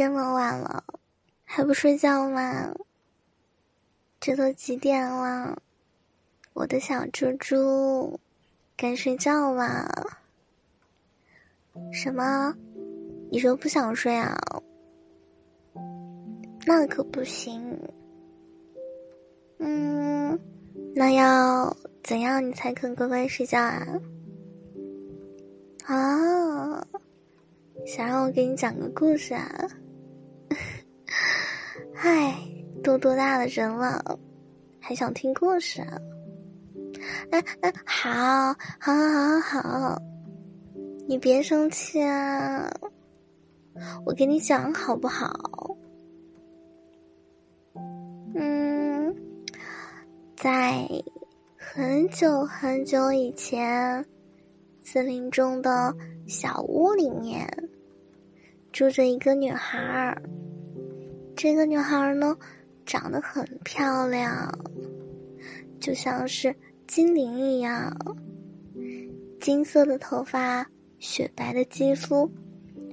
这么晚了，还不睡觉吗？这都几点了？我的小猪猪，该睡觉了。什么？你说不想睡啊？那可不行。嗯，那要怎样你才肯乖乖睡觉啊？啊，想让我给你讲个故事啊？嗨，都多大的人了，还想听故事啊？哎哎，好，好，好，好，好，你别生气啊，我给你讲好不好？嗯，在很久很久以前。森林中的小屋里面，住着一个女孩儿。这个女孩呢，长得很漂亮，就像是精灵一样。金色的头发，雪白的肌肤，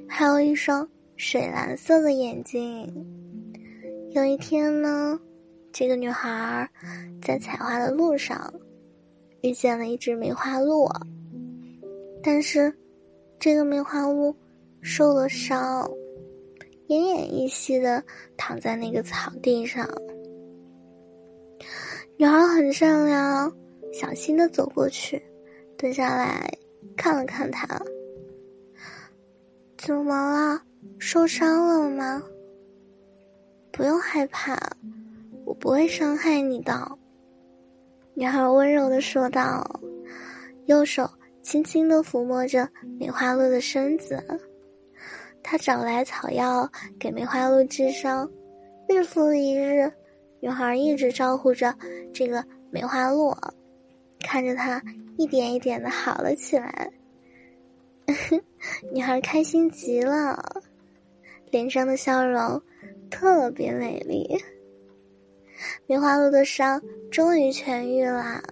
还有一双水蓝色的眼睛。有一天呢，这个女孩在采花的路上，遇见了一只梅花鹿。但是，这个梅花鹿受了伤，奄奄一息的躺在那个草地上。女孩很善良，小心的走过去，蹲下来看了看他。怎么了？受伤了吗？不用害怕，我不会伤害你的。女孩温柔的说道，右手。轻轻的抚摸着梅花鹿的身子，他找来草药给梅花鹿治伤。日复一日，女孩一直照顾着这个梅花鹿，看着它一点一点的好了起来。女孩开心极了，脸上的笑容特别美丽。梅花鹿的伤终于痊愈了。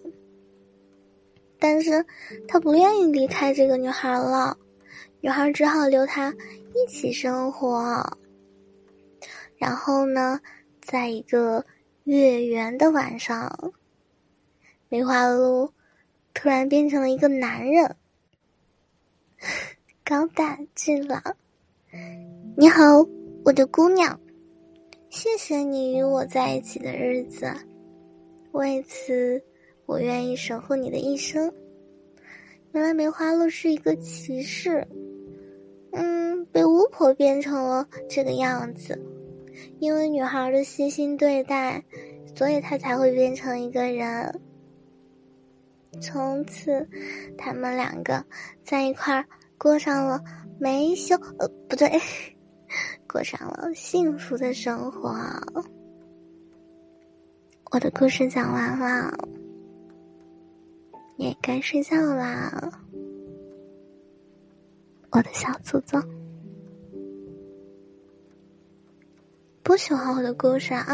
但是，他不愿意离开这个女孩了，女孩只好留他一起生活。然后呢，在一个月圆的晚上，梅花鹿突然变成了一个男人，高大俊朗。你好，我的姑娘，谢谢你与我在一起的日子，为此。我愿意守护你的一生。原来梅花鹿是一个骑士，被巫婆变成了这个样子。因为女孩的细心对待，所以他才会变成一个人。从此，他们两个在一块儿过上了没羞呃不对，过上了幸福的生活。我的故事讲完了。你也该睡觉啦，我的小祖宗。不喜欢我的故事啊？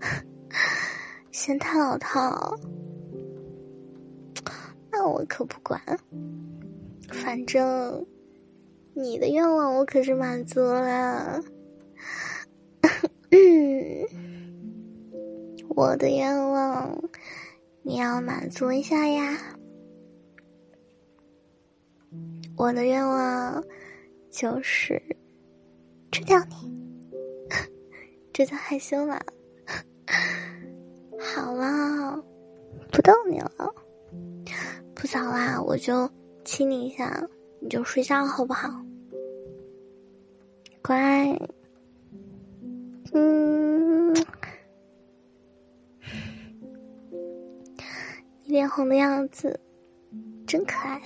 嫌太老套？那我可不管，反正你的愿望我可是满足了。我的愿望。你要满足一下呀！我的愿望就是吃掉你，这叫害羞吗？好了，不逗你了，不早啦，我就亲你一下，你就睡觉好不好？乖，嗯。你脸红的样子，真可爱。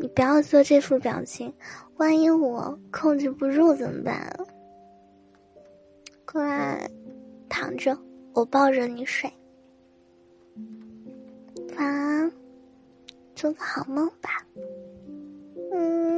你不要做这副表情，万一我控制不住怎么办？过来，躺着，我抱着你睡。晚安，做个好梦吧。嗯